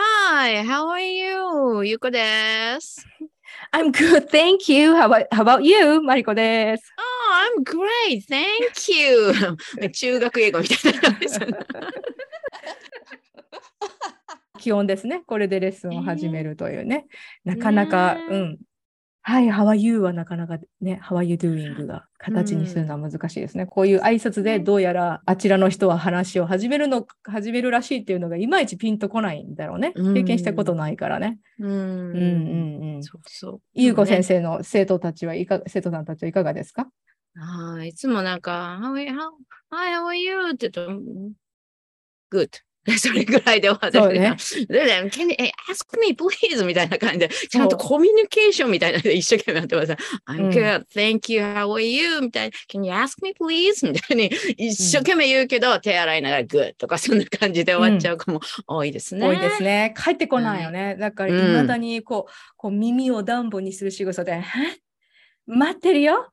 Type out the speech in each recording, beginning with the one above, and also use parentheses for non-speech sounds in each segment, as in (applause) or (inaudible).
Hi, how are you? ゆこです。I'm good, thank you. How about, how about you? マリコです。Oh, I'm great, thank you. 中学英語みたいな感じです。気温ですね。これでレッスンを始めるというね。なかなか、ねうん。はい、How are you? はなかなかね、How are you doing? が形にするのは難しいですね。こういう挨拶でどうやらあちらの人は話を始めるの、始めるらしいっていうのがいまいちピンとこないんだろうね。うん経験したことないからね。うんうんうんうん。そうそう。ゆうこ先生。生の生徒たちはいか、生徒さんたちはいかがですか？はい、いつもなんか、you? How, Hi, how are you? って言うと、うん Good. それぐらいで終わってねでで Can you eh, ask me please? みたいな感じで、ちゃんとコミュニケーションみたいなので一生懸命やってます。I'm うん good, thank you, how are you? みたいな、Can you ask me please? みたいに一生懸命言うけど、手洗いながら good とかそんな感じで終わっちゃう子も多いですね。多いですね。帰ってこないよね。だから、うんいまだにこう、こう耳を暖房にする仕草で、え？待ってるよ？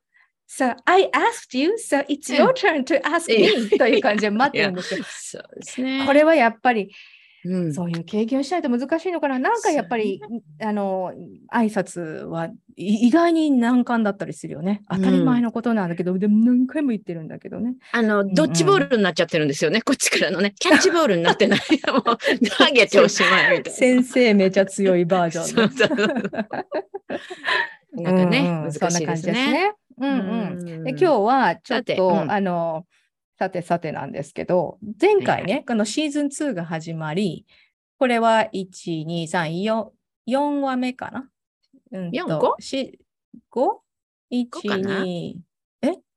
So, I asked you, so it's your turn to ask い me (laughs) という感じで待ってるんですよ。そうですね。これはやっぱり、うん、そういう経験をしないと難しいのかな。なんかやっぱり、あの、挨拶はい意外に難関だったりするよね。当たり前のことなんだけど、でも何回も言ってるんだけどね。あの、ドッジボールになっちゃってるんですよね。こっちからのね。(laughs) キャッチボールになってない。(laughs) もう投げておしまいみたいな。先生めちゃ強いバージョンね。そうそうそうなんかね、うんうん難しいですね。うんうん。うんで今日はちょっと、うんあの、さてさてなんですけど、前回ね、このシーズン2が始まり、これは1、2、3、4、4話目かな？うんと四五？し 5?1、五かな？2、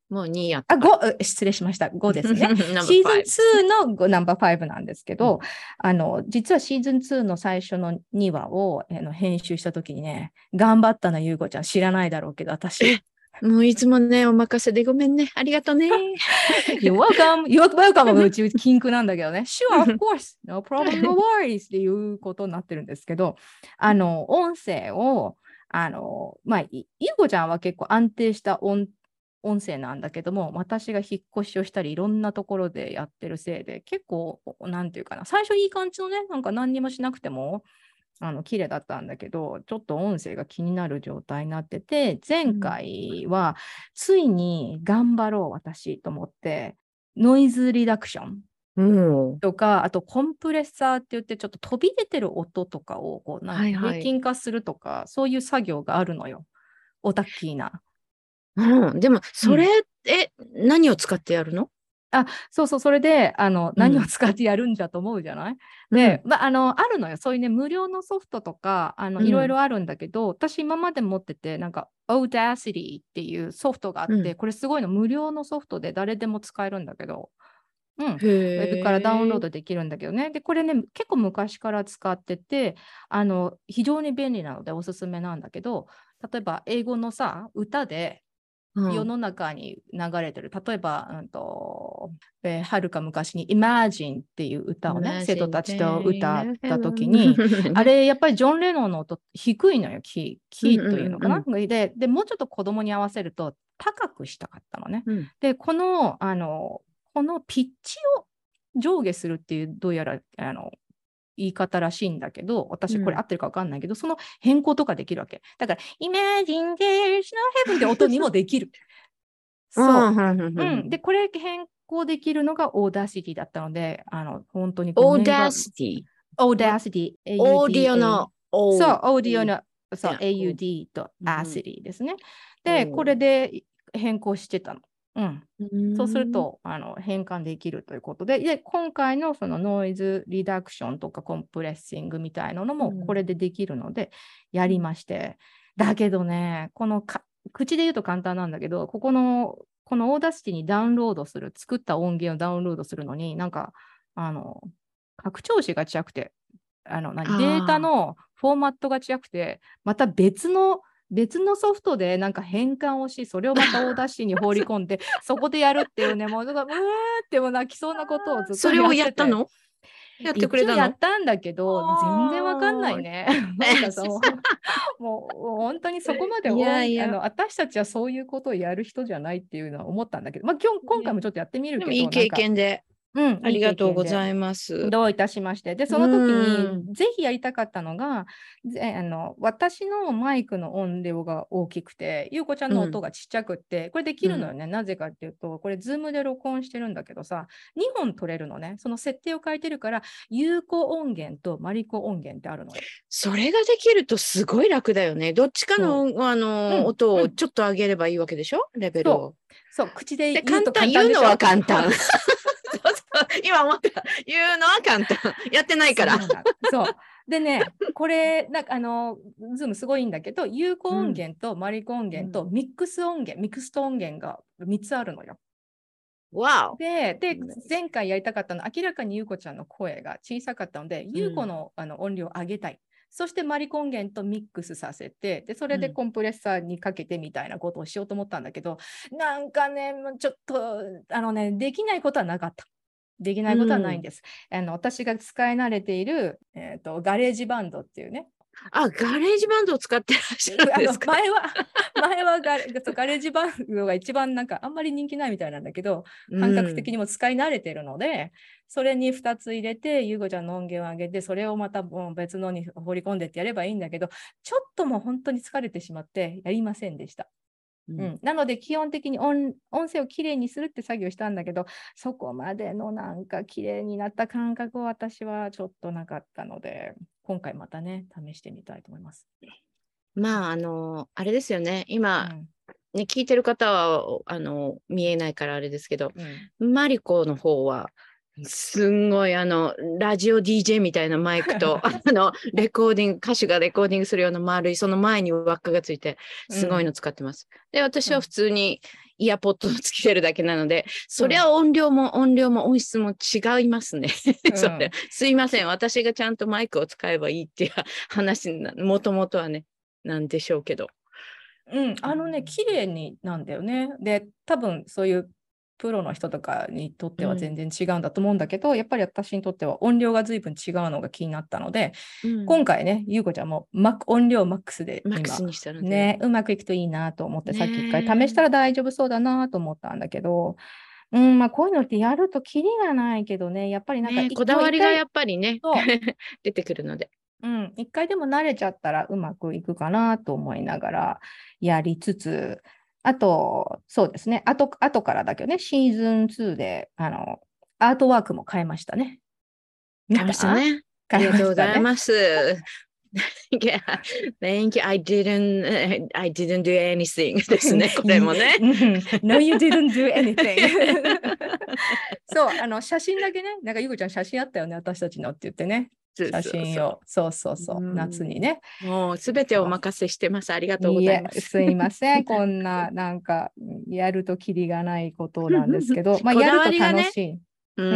もう2やったあ、か。5、失礼しました。(laughs) 5ですね。シーズン2のごナンバー5なんですけど、あの、実はシーズン2の最初の2話をあの編集したときにね、頑張ったな、ゆうこちゃん。知らないだろうけど、私。もういつもね、お任せでごめんね。ありがとうね。(laughs) You're welcome. You're welcome. うち禁句なんだけどね。Sure, of (laughs) course. No problem, no worries. っていうことになってるんですけど、あの、音声を、あの、まあ、いゆうこちゃんは結構安定した音音声なんだけども、私が引っ越しをしたり、いろんなところでやってるせいで、結構、なんていうかな、最初いい感じのね、なんか何にもしなくても、あの綺麗だったんだけど、ちょっと音声が気になる状態になってて、前回はついに頑張ろう、私と思って、ノイズリダクションうん。とか、あとコンプレッサーって言って、ちょっと飛び出てる音とかをこうなんかはいはい平均化するとか、そういう作業があるのよ。オタッキーな。うん、でも、それ、え、何を使ってやるの？そうそう、それであのうん何を使ってやるんだと思うじゃない、で、まあ、あのあるのよ。そういうね、無料のソフトとかあのうんいろいろあるんだけど、私今まで持ってて、なんか Audacity っていうソフトがあって、うん。これすごいの無料のソフトで誰でも使えるんだけど、うん、ウウェブからダウンロードできるんだけどね。で、これね、結構昔から使ってて、あの、非常に便利なのでおすすめなんだけど、例えば英語のさ、歌でうん世の中に流れてる、例えば、うんと、えーはるか昔に Imagine っていう歌をね、生徒たちと歌った時に、(laughs) あれ、やっぱりジョン・レノンの音低いのよ、キー、キーというのかな？でで、もうちょっと子供に合わせると高くしたかったのね。うん。で、この、あの、このピッチを上下するっていう、どうやら、あの、言い方らしいんだけど、私これうん合ってるか分かんないけど、その変更とかできるわけ。だから、Imagine there's no heaven って音にもできる。(laughs) そう。うんうん。で、これ変更できるのが Audacity だったので、あの、本当にごオーめんがダーシティ。オーディオのオそう、ーオーディオの、そう、や AUD とうん ACID ですね。で、うんこれで変更してたの。うん。うんそうする、と、あの変換できるということで、で、今回のそのノイズリダクションとか compressing みたいなのもうん。これでできるので、やりまして。だけどね、このか口で言うと簡単なんだけど、ここの、この Audacity にダウンロードする、作った音源をダウンロードするのに、なんか、あの、拡張子が違くて、あの、何データのフォーマットが違くて、また別の、別のソフトでなんか変換をし、それをまた Audacity に放り込んで、(laughs) そこでやるっていうね、もう、だからうーっても泣きそうなことをずっとそれをやったのやってくれたやのったんだけど、全然わかんないね。(laughs) なん (laughs) もう本当にそこまでいやいや。あの私たちはそういうことをやる人じゃないっていうのは思ったんだけど、まあ、今日今回もちょっとやってみるけど、いい経験で。うん、ありがとうございいます。どういたしまして。で、その時うにぜひやりたかったのが、ぜあの私のマイクの音量が大きくて、ゆうこちゃんの音がちっちゃくって、これできるのよね。なぜかっていうと、これ、ズームで録音してるんだけどさ、2本取れるのね。その設定を変えてるから、有効音源とマリコ音源ってあるのよ。それができるとすごい楽だよね。どっちかの、あの、うん音をうんちょっと上げればいいわけでしょ？レベルを。そう、口でで、言うと簡単、簡単でしょ言うのは簡単。(laughs) 今思った。言うのは簡単。(laughs) やってないから。そう。でね、これ、なんかあの、ズームすごいんだけど、ゆうこ音源とマリコ音源とミックス音源、 mixed 音源が3つあるのよ。わお。で、でうん前回やりたかったのは、明らかにゆうこちゃんの声が小さかったので、ゆうこのあの音量を上げたい。そしてマリコ音源とミックスさせて、でそれでうんコンプレッサーにかけてみたいなことをしようと思ったんだけど、なんかね、もうちょっと、あのね、できないことはなかった。できないことはないんです。あの私が使い慣れている、えー、とガレージバンドっていうね、あ、ガレージバンドを使ってらっしゃるんですか？前は、(laughs) 前はガレガレージバンドが一番なんかあんまり人気ないみたいなんだけど、感覚的に。にも使い慣れてるので、それに2つ入れて、ゆうこちゃんの音源を上げて、それをまたもう別のに放り込んでってやればいいんだけど、ちょっともう本当に疲れてしまってやりませんでした。ううんん、なので基本的に音音声をきれいにするって作業したんだけど、そこまでのなんかきれいになった感覚は私はちょっとなかったので、今回またね、試してみたいと思います。まあ、あの、あれですよね。う今、んね、聞いてる方は、あの、見えないからあれですけど、うんマリコの方は、すんごいあのラジオ DJ みたいなマイクと (laughs) あのレコーディング歌手がレコーディングするような丸いその前に輪っかがついてすごいの使ってます。で私は普通にイヤポッドをつけてるだけなので、そりゃ音量も音量も音質も違いますね。(laughs) それすいません私がちゃんとマイクを使えばいいっていう (laughs) 話なもともとはねなんでしょうけど。うん、あのね、綺麗になんだよね。で、多分そういうプロの人とかにとっては全然違うんだと思うんだけど、やっぱり私にとっては音量が随分違うのが気になったので、今回ね、ゆうこちゃんもマック音量マックスで今マックスにしたので、ね、うまくいくといいなと思って、さっき一回試したら大丈夫そうだなと思ったんだけど、うん、まあこういうのってやるとキリがないけどね、やっぱりなんかね一こだわりがやっぱりね (laughs) 出てくるので。回うん、一回でも慣れちゃったらうまくいくかなと思いながらやりつつ、あと、そうですね、あと後からだけどね、シーズン2で、あの、アートワークも変えましたね。買いましたね。ありがとうございす。ます。(laughs) yeah, thank you. I didn't, uh, I didn't do anything ですね、(laughs) これもね。うん no, you didn't do anything. (laughs) そう、あの写真だけね、なんかゆうこちゃん写真あったよね、私たちのって言ってね、写真を、そうそうそう、うん夏にね。もうすべてお任せしてます。ありがとうございます。やすいません、こんな、なんか、やるときりがないことなんですけど、(laughs) まあ、やると楽しい。ううん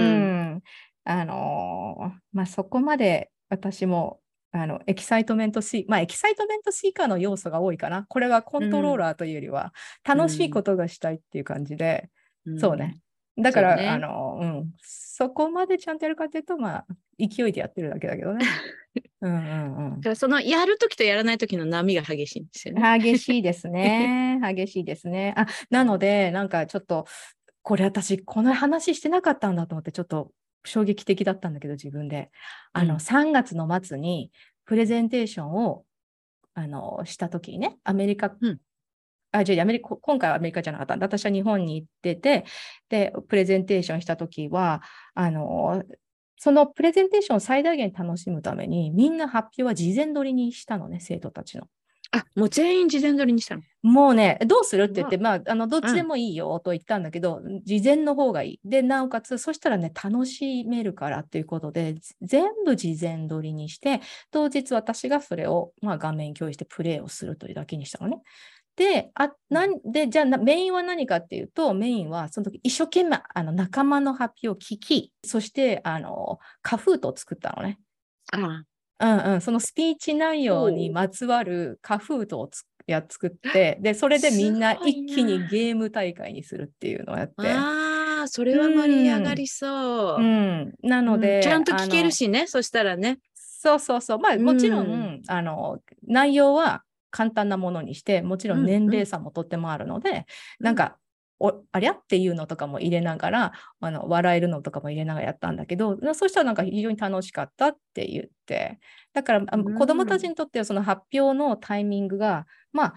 ん。あのーまあ、そこまで私も、あの、 excitement see、まあ、 excitement seeker の要素が多いかな。これはコントローラーというよりは、楽しいことがしたいっていう感じで、そうね。だから、ねあの、うん、そこまでちゃんとやるかっていうと、まあ、勢いでやってるだけだけどね。(laughs) うんうんだからそのやるときとやらないときの波が激しいんですよね。うん。激しいですね。(laughs) 激しいですね。あ、なので、なんかちょっと、これ私、この話してなかったんだと思って、ちょっと衝撃的だったんだけど、自分で。あの、うん3月の末に、プレゼンテーションを、あの、したときにね、アメリカ、うんあ、違う、アメリカ、今回はアメリカじゃなかったんだ。私は日本に行ってて、で、プレゼンテーションしたときは、あの、そのプレゼンテーションを最大限楽しむために、みんな発表は事前撮りにしたのね、生徒たちの。あ、もう全員事前撮りにしたの？もうね、どうするって言って、まあ、あの、どっちでもいいよと言ったんだけど、事前の方がいい。で、なおかつ、そしたらね、楽しめるからっていうことで、全部事前撮りにして、当日私がそれを、まあ、画面共有してプレイをするというだけにしたのね。で、あなんでじゃあなメインは何かっていうと、メインはその時一生懸命あの仲間の発表を聞き、そしてあのカフートを作ったのね。あうんうん、そのスピーチ内容にまつわるカフートをつや作って、で、それでみんな一気になゲーム大会にするっていうのをやって。あー、それは盛り上がりそう。うん、なので、うんちゃんと聞けるしね、そしたらね。そうそうそう。まあ、もちろん、うんあの、内容は簡単なものにして、もちろんうん年齢差もとってもあるので、なんか、おありゃっていうのとかも入れながらあの笑えるのとかも入れながらやったんだけどそうしたらなんか非常に楽しかったって言って。だから子どもたちにとってはその発表のタイミングが、まあ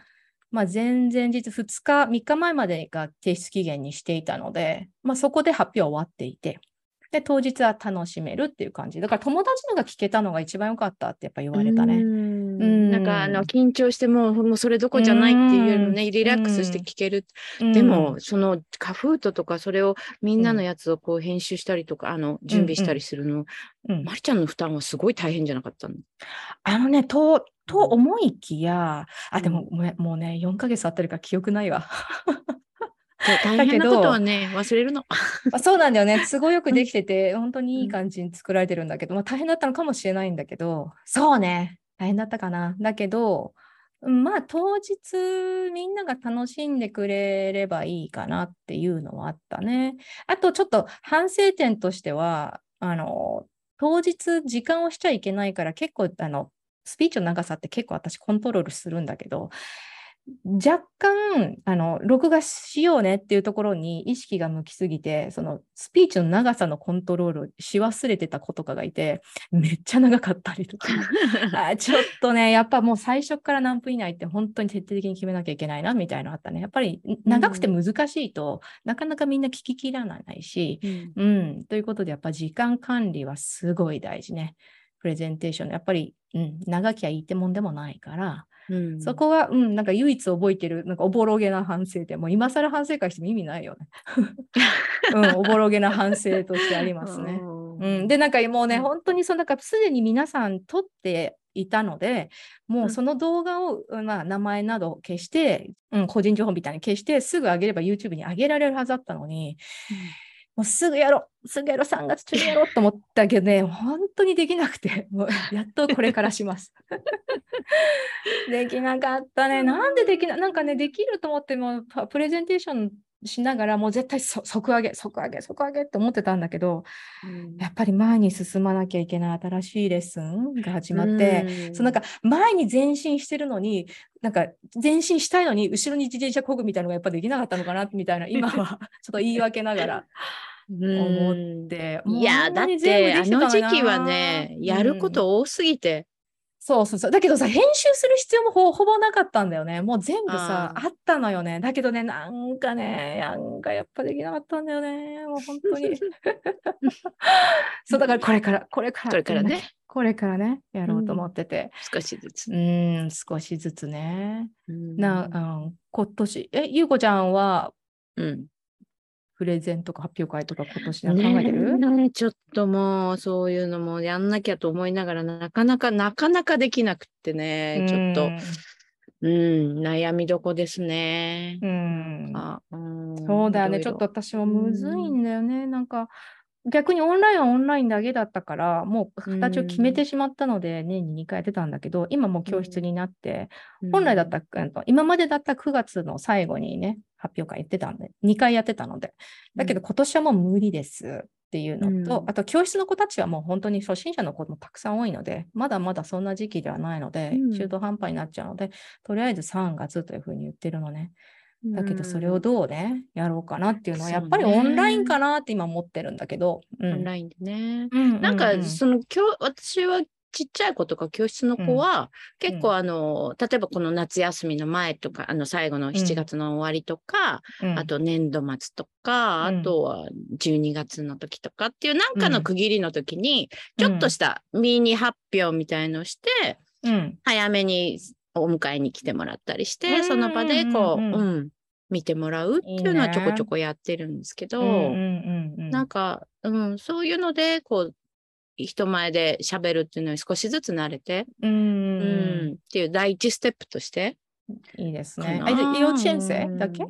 まあ、前々日2日3日前までが提出期限にしていたので、まあ、そこで発表は終わっていてで当日は楽しめるっていう感じ。だから友達のが聞けたのが一番良かったってやっぱ言われたうね。ん。なんかあの緊張してももうそれどころじゃないっていうのね、リラックスして聞ける。でも、そのカフートとかそれをみんなのやつをこう編集したりとか、あの準備したりするの、うん、まりちゃんの負担はすごい大変じゃなかったの？あのね、と、とうん。思いきや、あ、でもうもうもうね、4ヶ月経ってるから記憶ないわ。大変なことはね忘れるの。(laughs) あそうなんだよね。都合よくできてて、本当にいい感じに作られてるんだけど、まあ大変だったのかもしれないんだけど、そうね、大変だったかな。だけど、うんまあ当日みんなが楽しんでくれればいいかなっていうのはあったね。あとちょっと反省点としては、あの、当日時間をしちゃいけないから結構あの、スピーチの長さって結構私コントロールするんだけど、若干あの録画しようねっていうところに意識が向きすぎてそのスピーチの長さのコントロールをし忘れてた子とかがいてめっちゃ長かったりとか。(laughs) あちょっとねやっぱもう最初から何分以内って本当に徹底的に決めなきゃいけないなみたいなのあったね。やっぱり長くて難しいと、なかなかみんな聞ききらないし、うん、ということでやっぱ時間管理はすごい大事ね。プレゼンテーション。やっぱり、うん、長きゃいいってもんでもないから。うん。そこが、うん、なんか唯一覚えてる、なんかおぼろげな反省点、もう今更反省会しても意味ないよね。(laughs) うん、おぼろげな反省としてありますね。うん、で、なんかもうね、うん。本当にそのなんかすでに皆さん撮っていたので、もうその動画を、まあ、名前など消して、うん、個人情報みたいに消して、すぐ上げれば YouTube に上げられるはずだったのに、もうすぐやろう、すぐやろう、3月中にやろうと思ったけどね、本当にできなくて、もうやっとこれからします。(laughs) できなかったね。なんでできないなんかね、できると思っても、パプレゼンテーションしながら、もう絶対そ即上げ、即上げ、即上げって思ってたんだけど、うん。やっぱり前に進まなきゃいけない新しいレッスンが始まって、うん。そうなんか前に前進してるのに、なんか前進したいのに後ろに自転車こぐみたいなのがやっぱできなかったのかなみたいな、今は (laughs) ちょっと言い訳ながら思って。いやだってあの時期はねやるこ、と多すぎて、そうそうそう。だけどさ、編集する必要もほほぼなかったんだよね。もう全部さ、ああったのよね。だけどね、なんかね、なんかやっぱできなかったんだよね。もう本当に。(laughs) そう、だからこれから、これから。これからね。これからね、やろうと思ってて。少しずつう。ーん、少しずつね。うんな、うん、今年、え、ゆうこちゃんはうんプレゼンとか発表会とか今年考えてる、ねえちょっともうそういうのもやんなきゃと思いながらなかなかなかなかできなくってねちょっとうん悩みどこですねう。ん。あうんそうだよね。ちょっと私もむずいんだよね。なんか、逆にオンラインはオンラインだけだったから、もう形を決めてしまったので、年に2回やってたんだけど、今もう教室になって、本来だった今までだったら9月の最後にね、発表会やってたんで、2回やってたので、だけど今年はもう無理です。っていうのと、うん。あと教室の子たちはもう本当に初心者の子もたくさん多いので、まだまだそんな時期ではないので、うん。中途半端になっちゃうので、とりあえず3月というふうに言ってるのね。うんだけどそれをどうね、やろうかなっていうのは、やっぱりオンラインかなって今思ってるんだけど。うん。オンラインでね。うんなんか、ううその教私はちっちゃい子とか教室の子は、結構あの、例えばこの夏休みの前とか、あの最後の7月の終わりとか、うん。あと年度末とか、うん。あとは12月の時とかっていうなんかうん。の区切りの時に、ちょっとしたミニ発表みたいのをして、うん。早めにお迎えに来てもらったりして、うんその場でこう、うん見てもらうっていうのはちょこちょこやってるんですけど、なんか、うん、そういうので、こう、人前で喋るっていうのに少しずつ慣れて、うんうんっていう第一ステップとして。いいですね。かあ幼稚園生だけ？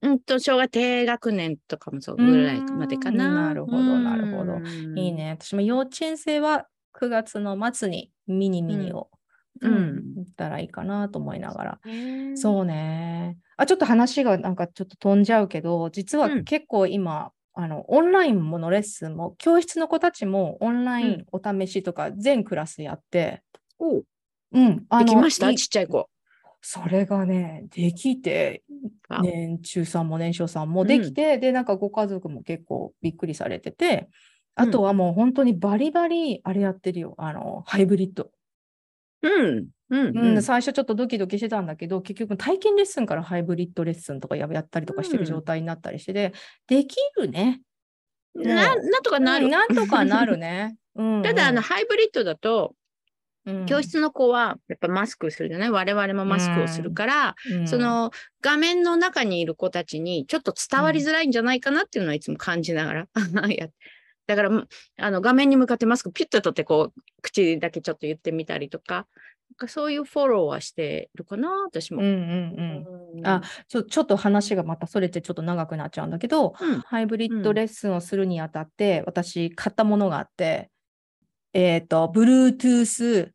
うんと、小学低学年とかもそうぐらいまでかな。うんなるほどなるほどうんいい。ね。私も幼稚園生は9月の末にミニミニを、うんうん行ったらいいかなと思いながら。う。そうね。あ、ちょっと話がなんかちょっと飛んじゃうけど、実はうん結構今、あの、オンラインものレッスンも、教室の子たちもオンラインお試しとか全クラスやって、おううん、あのできました？いちっちゃい子。それがね、できて、あ年中さんも年少さんもできて、で、なんかご家族も結構びっくりされてて、あとはもう本当にバリバリあれやってるよ。あの、ハイブリッド。うん。うん。うん、最初ちょっとドキドキしてたんだけど、結局体験レッスンからハイブリッドレッスンとかややったりとかしてる状態になったりしてで、できるね。ななんとかなる。うんなんとかなるね。(laughs) うん、ただ、あの、ハイブリッドだと、うん教、室の子はやっぱマスクするじゃない？我々もマスクをするから、うんそ、の画面の中にいる子たちにちょっと伝わりづらいんじゃないかなっていうのはいつも感じながらや (laughs) だからうんあの画面に向かってマスクピュッと取ってこう口だけちょっと言ってみたりとかかそういうフォローはしてるかな私も。うんうんうん。うんあちょちょっと話がまたそれてちょっと長くなっちゃうんだけど、うんハイブリッドレッスンをするにあたって、私買ったものがあって、えっ、と、Bluetooth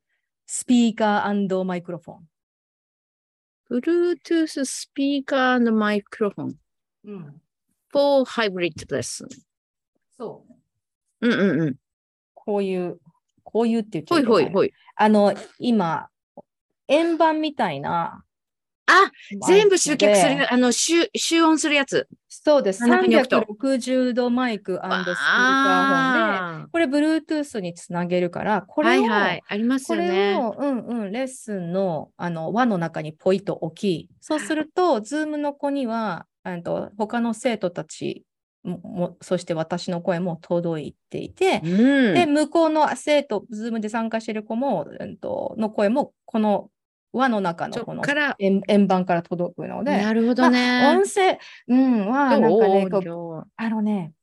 スピーカーマイクロフォン。Bluetooth スピーカーのマイクロフォンうん、for hybrid lesson。そう。うんうんうん。こういう、こういうって言っちゃほいほいほい。あの、今、円盤みたいな。あ全部集客すでる、あの、集集音するやつ。そうです。真ん中に置くと360度マイクスピーカーフォンで、あこれ Bluetooth につなげるから、これを、いはい。ありますこれよね。を、うんうん、レッスンのあの輪の中にポイと置き、そうすると、ズームの子には、あと他の生徒たちもも、そして私の声も届いていて、うん。で、向こうの生徒、ズームで参加している子も、うん、との声も、この輪の中のそこのっから、円円盤から届くので、なるほどまあね。音声、うん、は、なんかね、あのね、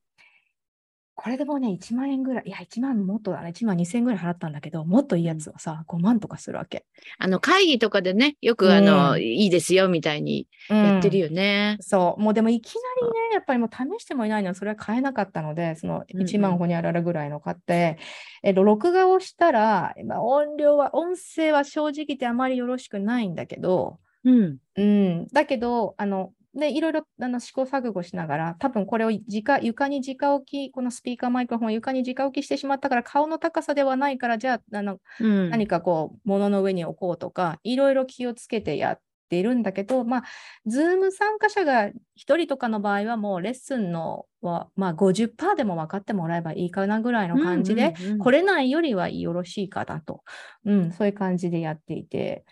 これでもね、1万円ぐらい、いや、1万もっとだね、1万2000円ぐらい払ったんだけど、もっといいやつはさ、5万とかするわけ。あの、会議とかでね、よくあの、いいですよみたいにやってるよね。そう、もうでもいきなりね、やっぱりもう試してもいないのは、それは買えなかったので、そのうんうん。1万ほにゃららぐらいの買って、えっと、録画をしたら、まあ音量は、音声は正直言ってあまりよろしくないんだけど、うん。うん、だけど、あの、ね、いろいろあの試行錯誤しながら、多分これを直床に直置き、このスピーカーマイクロフォンを床に直置きしてしまったから、顔の高さではないから、じゃあ、あのうん。何かこう、物の上に置こうとか、いろいろ気をつけてやっているんだけど、まあ、ズーム参加者が1人とかの場合は、もうレッスンのは、まあ、50%でも分かってもらえばいいかなぐらいの感じで、来れないよりはよろしいかなと、うん、そういう感じでやっていて、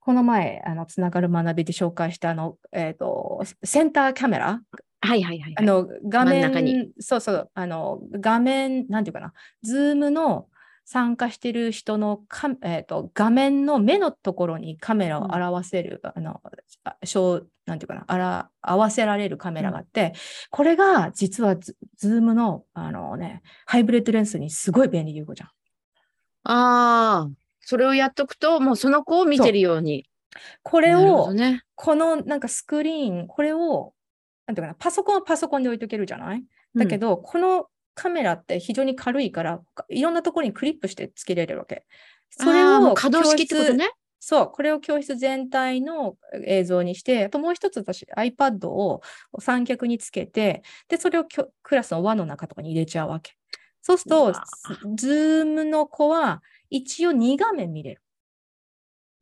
この前、あの、つながる学びで紹介した、あの、えっ、と、センターカメラ、はいはいはい。あの、画真ん中に。面、そうそう、あの、画面、なんていうかな、ズームの参加してる人のか、えー、と画面の目のところにカメラをうん。表せる、あの、あ小なんていうかな、あら、合わせられるカメラがあって、これが実はズズームの、あのね、ハイブリッドレッスンにすごい便利優子じゃん。ああ、それをやっとくと、もうその子を見てるように。これを、どね。このなんかスクリーン、これを、なんていうかな、パソコンはパソコンで置いとけるじゃない？だけど、このカメラって非常に軽いから、いろんなところにクリップしてつけれるわけ。それを可動式ってことね。そう、これを教室全体の映像にして、あともう一つ私 iPad を三脚につけて、で、それをきょクラスの輪の中とかに入れちゃうわけ。そうするとズームの子は一応2画面見れる。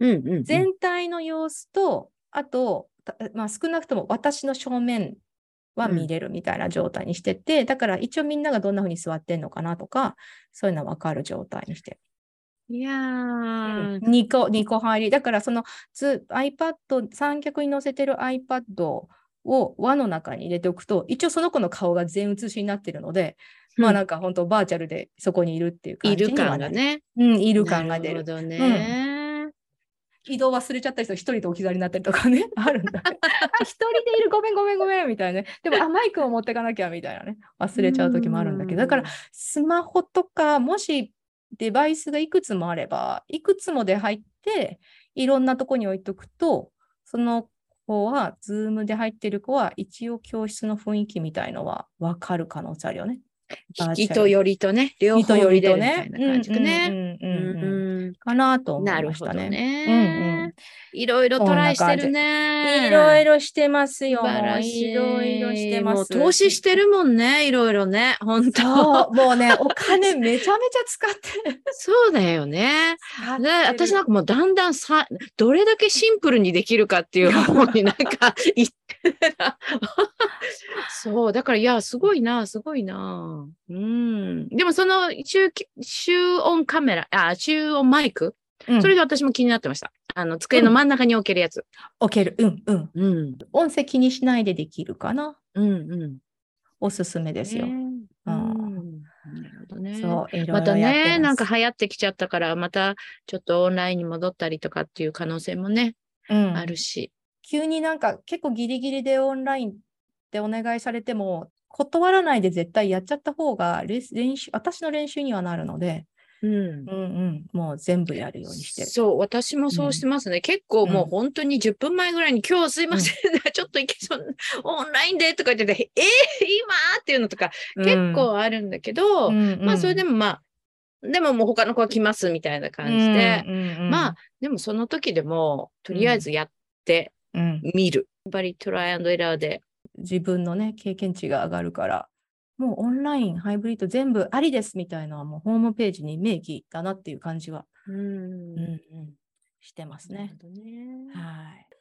うんうんうん。全体の様子と、あと、たまあ、少なくとも私の正面は見れるみたいな状態にしてて、だから一応みんながどんな風に座ってんのかなとか、そういうの分かる状態にして。いやー、2個、2個入り。だからそのつ iPad、三脚に載せてる iPad を輪の中に入れておくと、一応その子の顔が全写しになってるので、まあなんか本当バーチャルでそこにいるっていう感いるじにはなる。感がね。うん、いる感が出る。なるほどね。移動忘れちゃった人一人で置き去りになったりとかね、(laughs) あるんだ。あ一人でいる、ごめんごめんごめんみたいなね。でも、あ、マイクを持ってかなきゃみたいなね。忘れちゃう時もあるんだけど、だから、スマホとか、もしデバイスがいくつもあれば、いくつもで入って、いろんなとこに置いとくと、その子は、ズームで入ってる子は、一応教室の雰囲気みたいのは分かる可能性あるよね。引きと寄りとね、両方人よりとね。うんうんうんうんかなと思ないましたね。ね。うんうんうんいろいろトライしてるね。いろいろしてますよ。い。いろいろしてます。投資してるもんね、いろいろね。本当。もうね、(laughs) お金めちゃめちゃ使ってる。そうだよね。で私なんかもうだんだんさ、どれだけシンプルにできるかっていう方になんか言ってた。そう、だからいや、すごいな、すごいな。うん。でもその集集音カメラ、あ、集音マイク、うんそれで私も気になってました。あの、机の真ん中に置けるやつ。置ける。うんうん。うん。音声気にしないでできるかな？うんうん。おすすめですよ。ねうんうんなるほどね。そう、いろいろまたね、なんか、流行ってきちゃったから、またちょっとオンラインに戻ったりとかっていう可能性もね、うんあるし。急になんか結構ギリギリでオンラインでお願いされても、断らないで絶対やっちゃった方が練習、私の練習にはなるので、うん。うんうん、もう全部やるようにしてる。そう、私もそうしてますね。結構もううん。本当に10分前ぐらいに、今日すいません、(laughs) ちょっといけそう、オンラインでとか言ってて、えー、今っていうのとか結構あるんだけど、まあそれでももまあ、でももう他の子は来ますみたいな感じで、まああ、でもその時でも、とりあえずやってうん。みる。やっぱりトライアンドエラーで。自分のね、経験値が上がるから、もうオンライン、ハイブリッド全部ありですみたいなのはもうホームページに明記だなっていう感じは、うん。うんうん、してますね。ね。はい